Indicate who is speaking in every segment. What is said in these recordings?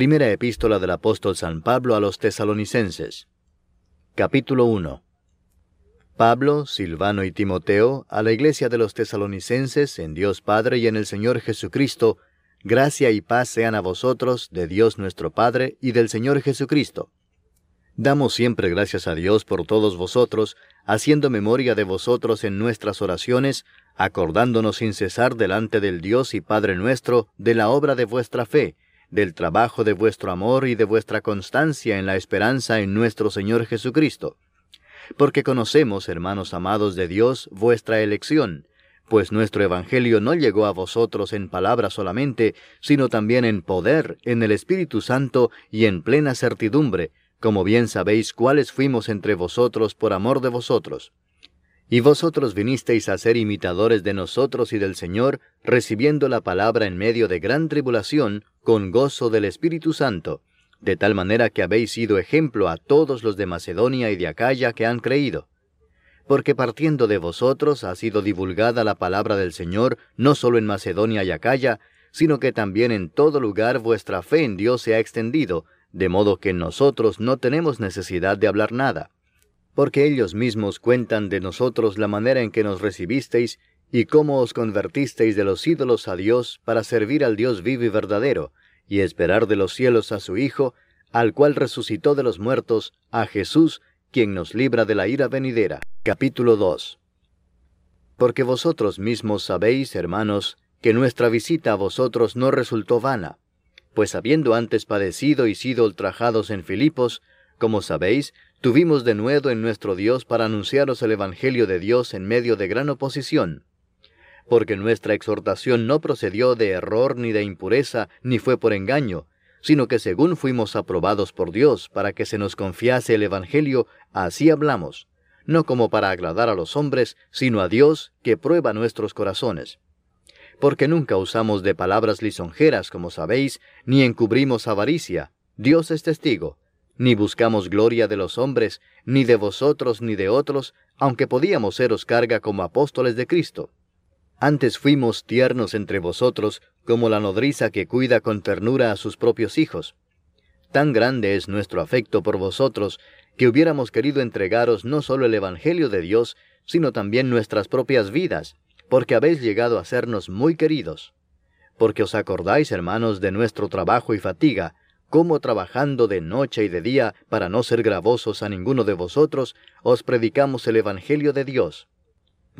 Speaker 1: Primera epístola del apóstol San Pablo a los tesalonicenses. Capítulo 1. Pablo, Silvano y Timoteo, a la iglesia de los tesalonicenses, en Dios Padre y en el Señor Jesucristo, gracia y paz sean a vosotros, de Dios nuestro Padre y del Señor Jesucristo. Damos siempre gracias a Dios por todos vosotros, haciendo memoria de vosotros en nuestras oraciones, acordándonos sin cesar delante del Dios y Padre nuestro de la obra de vuestra fe, del trabajo de vuestro amor y de vuestra constancia en la esperanza en nuestro Señor Jesucristo porque conocemos, hermanos amados de Dios, vuestra elección, pues nuestro Evangelio no llegó a vosotros en palabra solamente, sino también en poder, en el Espíritu Santo y en plena certidumbre, como bien sabéis cuáles fuimos entre vosotros por amor de vosotros. Y vosotros vinisteis a ser imitadores de nosotros y del Señor, recibiendo la palabra en medio de gran tribulación, con gozo del Espíritu Santo, de tal manera que habéis sido ejemplo a todos los de Macedonia y de Acaya que han creído. Porque partiendo de vosotros ha sido divulgada la palabra del Señor, no solo en Macedonia y Acaya, sino que también en todo lugar vuestra fe en Dios se ha extendido, de modo que nosotros no tenemos necesidad de hablar nada. Porque ellos mismos cuentan de nosotros la manera en que nos recibisteis y cómo os convertisteis de los ídolos a Dios para servir al Dios vivo y verdadero, y esperar de los cielos a su Hijo, al cual resucitó de los muertos, a Jesús, quien nos libra de la ira venidera. Capítulo 2 Porque vosotros mismos sabéis, hermanos, que nuestra visita a vosotros no resultó vana, pues habiendo antes padecido y sido ultrajados en Filipos, como sabéis, tuvimos de nuevo en nuestro Dios para anunciaros el Evangelio de Dios en medio de gran oposición. Porque nuestra exhortación no procedió de error ni de impureza, ni fue por engaño, sino que según fuimos aprobados por Dios para que se nos confiase el Evangelio, así hablamos, no como para agradar a los hombres, sino a Dios que prueba nuestros corazones. Porque nunca usamos de palabras lisonjeras, como sabéis, ni encubrimos avaricia, Dios es testigo, ni buscamos gloria de los hombres, ni de vosotros ni de otros, aunque podíamos seros carga como apóstoles de Cristo antes fuimos tiernos entre vosotros, como la nodriza que cuida con ternura a sus propios hijos. Tan grande es nuestro afecto por vosotros, que hubiéramos querido entregaros no solo el Evangelio de Dios, sino también nuestras propias vidas, porque habéis llegado a sernos muy queridos. Porque os acordáis, hermanos, de nuestro trabajo y fatiga, cómo trabajando de noche y de día, para no ser gravosos a ninguno de vosotros, os predicamos el Evangelio de Dios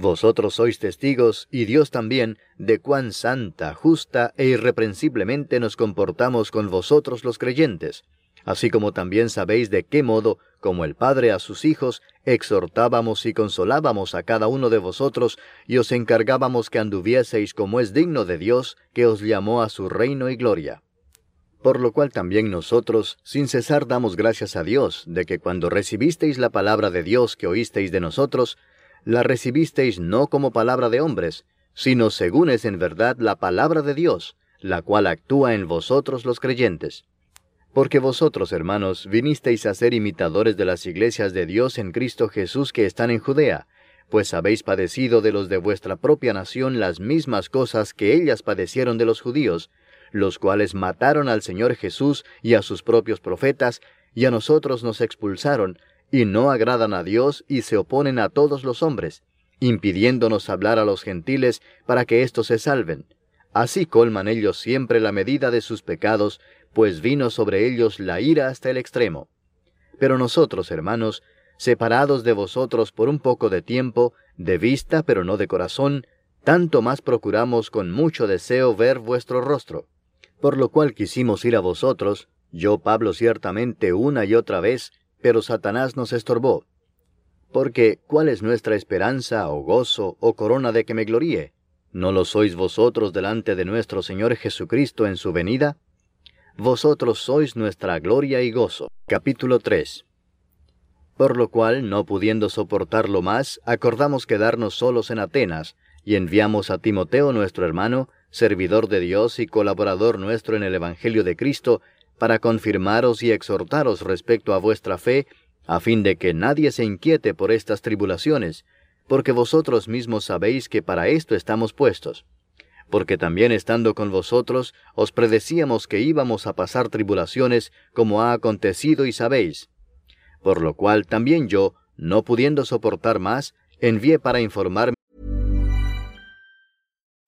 Speaker 1: vosotros sois testigos, y Dios también, de cuán santa, justa e irreprensiblemente nos comportamos con vosotros los creyentes, así como también sabéis de qué modo, como el Padre a sus hijos, exhortábamos y consolábamos a cada uno de vosotros, y os encargábamos que anduvieseis como es digno de Dios, que os llamó a su reino y gloria. Por lo cual también nosotros, sin cesar, damos gracias a Dios, de que cuando recibisteis la palabra de Dios que oísteis de nosotros, la recibisteis no como palabra de hombres, sino según es en verdad la palabra de Dios, la cual actúa en vosotros los creyentes. Porque vosotros, hermanos, vinisteis a ser imitadores de las iglesias de Dios en Cristo Jesús que están en Judea, pues habéis padecido de los de vuestra propia nación las mismas cosas que ellas padecieron de los judíos, los cuales mataron al Señor Jesús y a sus propios profetas, y a nosotros nos expulsaron, y no agradan a Dios y se oponen a todos los hombres, impidiéndonos hablar a los gentiles para que éstos se salven. Así colman ellos siempre la medida de sus pecados, pues vino sobre ellos la ira hasta el extremo. Pero nosotros, hermanos, separados de vosotros por un poco de tiempo, de vista pero no de corazón, tanto más procuramos con mucho deseo ver vuestro rostro. Por lo cual quisimos ir a vosotros, yo Pablo ciertamente una y otra vez, pero Satanás nos estorbó. Porque, ¿cuál es nuestra esperanza, o gozo, o corona de que me gloríe? ¿no lo sois vosotros delante de nuestro Señor Jesucristo en su venida? Vosotros sois nuestra gloria y gozo. Capítulo 3 Por lo cual, no pudiendo soportarlo más, acordamos quedarnos solos en Atenas, y enviamos a Timoteo nuestro hermano, servidor de Dios y colaborador nuestro en el Evangelio de Cristo, para confirmaros y exhortaros respecto a vuestra fe, a fin de que nadie se inquiete por estas tribulaciones, porque vosotros mismos sabéis que para esto estamos puestos. Porque también estando con vosotros, os predecíamos que íbamos a pasar tribulaciones, como ha acontecido y sabéis. Por lo cual también yo, no pudiendo soportar más, envié para informarme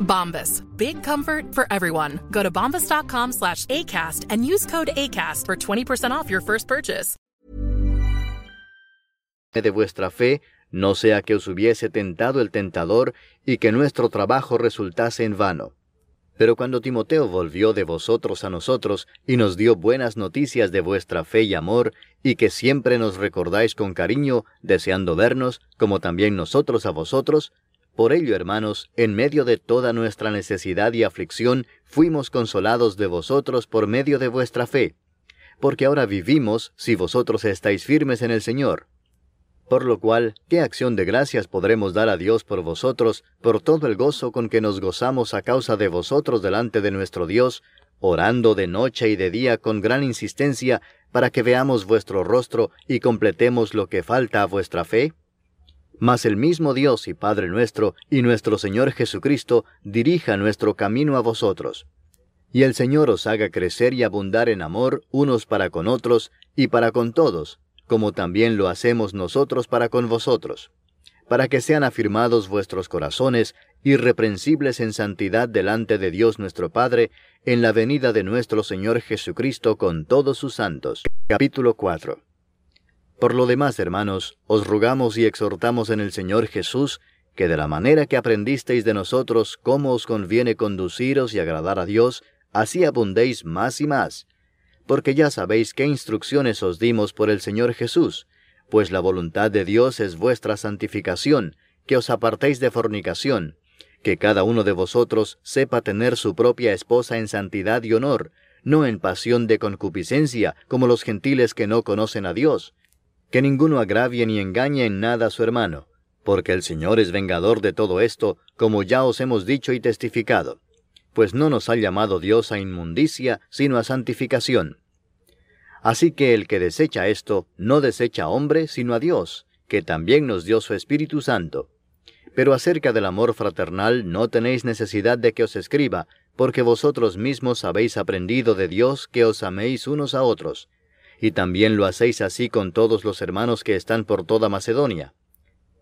Speaker 2: Bombas. Big comfort for everyone. Go to bombas.com slash ACAST and use code ACAST for 20% off your first purchase.
Speaker 1: De vuestra fe, no sea que os hubiese tentado el tentador y que nuestro trabajo resultase en vano. Pero cuando Timoteo volvió de vosotros a nosotros y nos dio buenas noticias de vuestra fe y amor, y que siempre nos recordáis con cariño, deseando vernos, como también nosotros a vosotros, por ello, hermanos, en medio de toda nuestra necesidad y aflicción, fuimos consolados de vosotros por medio de vuestra fe, porque ahora vivimos si vosotros estáis firmes en el Señor. Por lo cual, ¿qué acción de gracias podremos dar a Dios por vosotros, por todo el gozo con que nos gozamos a causa de vosotros delante de nuestro Dios, orando de noche y de día con gran insistencia, para que veamos vuestro rostro y completemos lo que falta a vuestra fe? Mas el mismo Dios y Padre nuestro y nuestro Señor Jesucristo dirija nuestro camino a vosotros. Y el Señor os haga crecer y abundar en amor unos para con otros y para con todos, como también lo hacemos nosotros para con vosotros, para que sean afirmados vuestros corazones, irreprensibles en santidad delante de Dios nuestro Padre, en la venida de nuestro Señor Jesucristo con todos sus santos. Capítulo 4 por lo demás, hermanos, os rogamos y exhortamos en el Señor Jesús, que de la manera que aprendisteis de nosotros cómo os conviene conduciros y agradar a Dios, así abundéis más y más. Porque ya sabéis qué instrucciones os dimos por el Señor Jesús, pues la voluntad de Dios es vuestra santificación, que os apartéis de fornicación, que cada uno de vosotros sepa tener su propia esposa en santidad y honor, no en pasión de concupiscencia, como los gentiles que no conocen a Dios, que ninguno agravie ni engañe en nada a su hermano, porque el Señor es vengador de todo esto, como ya os hemos dicho y testificado, pues no nos ha llamado Dios a inmundicia, sino a santificación. Así que el que desecha esto, no desecha a hombre, sino a Dios, que también nos dio su Espíritu Santo. Pero acerca del amor fraternal no tenéis necesidad de que os escriba, porque vosotros mismos habéis aprendido de Dios que os améis unos a otros, y también lo hacéis así con todos los hermanos que están por toda Macedonia.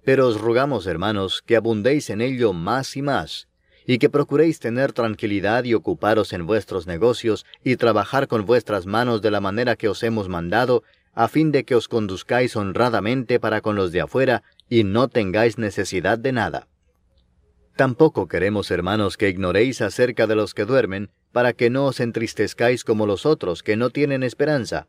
Speaker 1: Pero os rogamos, hermanos, que abundéis en ello más y más, y que procuréis tener tranquilidad y ocuparos en vuestros negocios y trabajar con vuestras manos de la manera que os hemos mandado, a fin de que os conduzcáis honradamente para con los de afuera y no tengáis necesidad de nada. Tampoco queremos, hermanos, que ignoréis acerca de los que duermen, para que no os entristezcáis como los otros que no tienen esperanza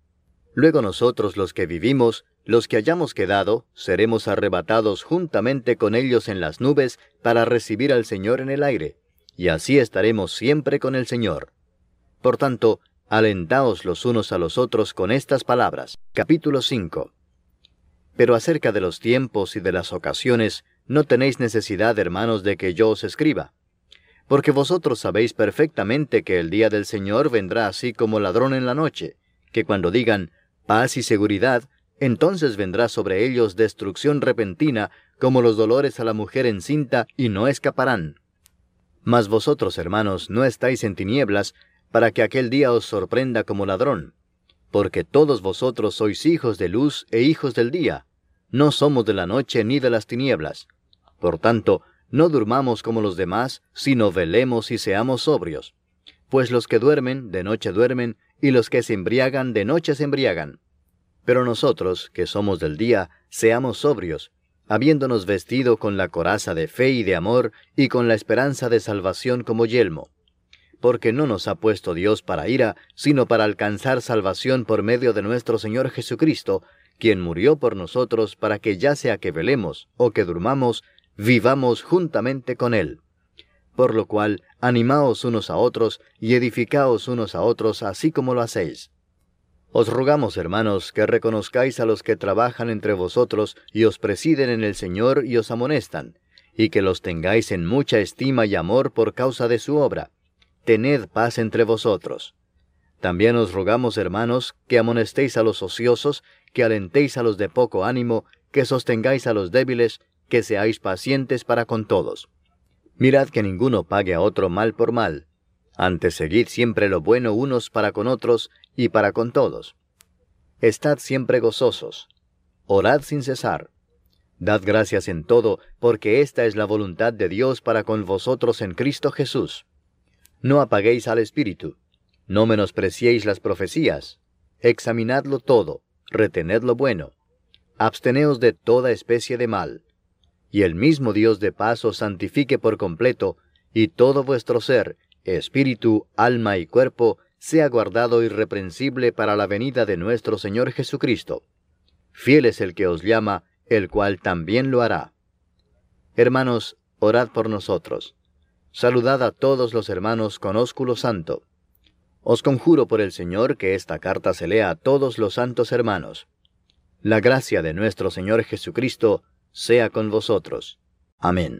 Speaker 1: Luego nosotros los que vivimos, los que hayamos quedado, seremos arrebatados juntamente con ellos en las nubes para recibir al Señor en el aire, y así estaremos siempre con el Señor. Por tanto, alentaos los unos a los otros con estas palabras. Capítulo 5. Pero acerca de los tiempos y de las ocasiones, no tenéis necesidad, hermanos, de que yo os escriba. Porque vosotros sabéis perfectamente que el día del Señor vendrá así como ladrón en la noche, que cuando digan paz y seguridad, entonces vendrá sobre ellos destrucción repentina, como los dolores a la mujer encinta, y no escaparán. Mas vosotros, hermanos, no estáis en tinieblas, para que aquel día os sorprenda como ladrón, porque todos vosotros sois hijos de luz e hijos del día, no somos de la noche ni de las tinieblas. Por tanto, no durmamos como los demás, sino velemos y seamos sobrios. Pues los que duermen, de noche duermen, y los que se embriagan, de noche se embriagan. Pero nosotros, que somos del día, seamos sobrios, habiéndonos vestido con la coraza de fe y de amor, y con la esperanza de salvación como yelmo porque no nos ha puesto Dios para ira, sino para alcanzar salvación por medio de nuestro Señor Jesucristo, quien murió por nosotros para que ya sea que velemos o que durmamos, vivamos juntamente con Él. Por lo cual, animaos unos a otros y edificaos unos a otros así como lo hacéis. Os rogamos, hermanos, que reconozcáis a los que trabajan entre vosotros y os presiden en el Señor y os amonestan, y que los tengáis en mucha estima y amor por causa de su obra tened paz entre vosotros. También os rogamos, hermanos, que amonestéis a los ociosos, que alentéis a los de poco ánimo, que sostengáis a los débiles, que seáis pacientes para con todos. Mirad que ninguno pague a otro mal por mal. Antes seguid siempre lo bueno unos para con otros y para con todos. Estad siempre gozosos. Orad sin cesar. Dad gracias en todo, porque esta es la voluntad de Dios para con vosotros en Cristo Jesús. No apaguéis al Espíritu, no menospreciéis las profecías, examinadlo todo, retened lo bueno, absteneos de toda especie de mal, y el mismo Dios de paz os santifique por completo, y todo vuestro ser, espíritu, alma y cuerpo, sea guardado irreprensible para la venida de nuestro Señor Jesucristo. Fiel es el que os llama, el cual también lo hará. Hermanos, orad por nosotros Saludad a todos los hermanos con ósculo santo. Os conjuro por el Señor que esta carta se lea a todos los santos hermanos. La gracia de nuestro Señor Jesucristo sea con vosotros. Amén.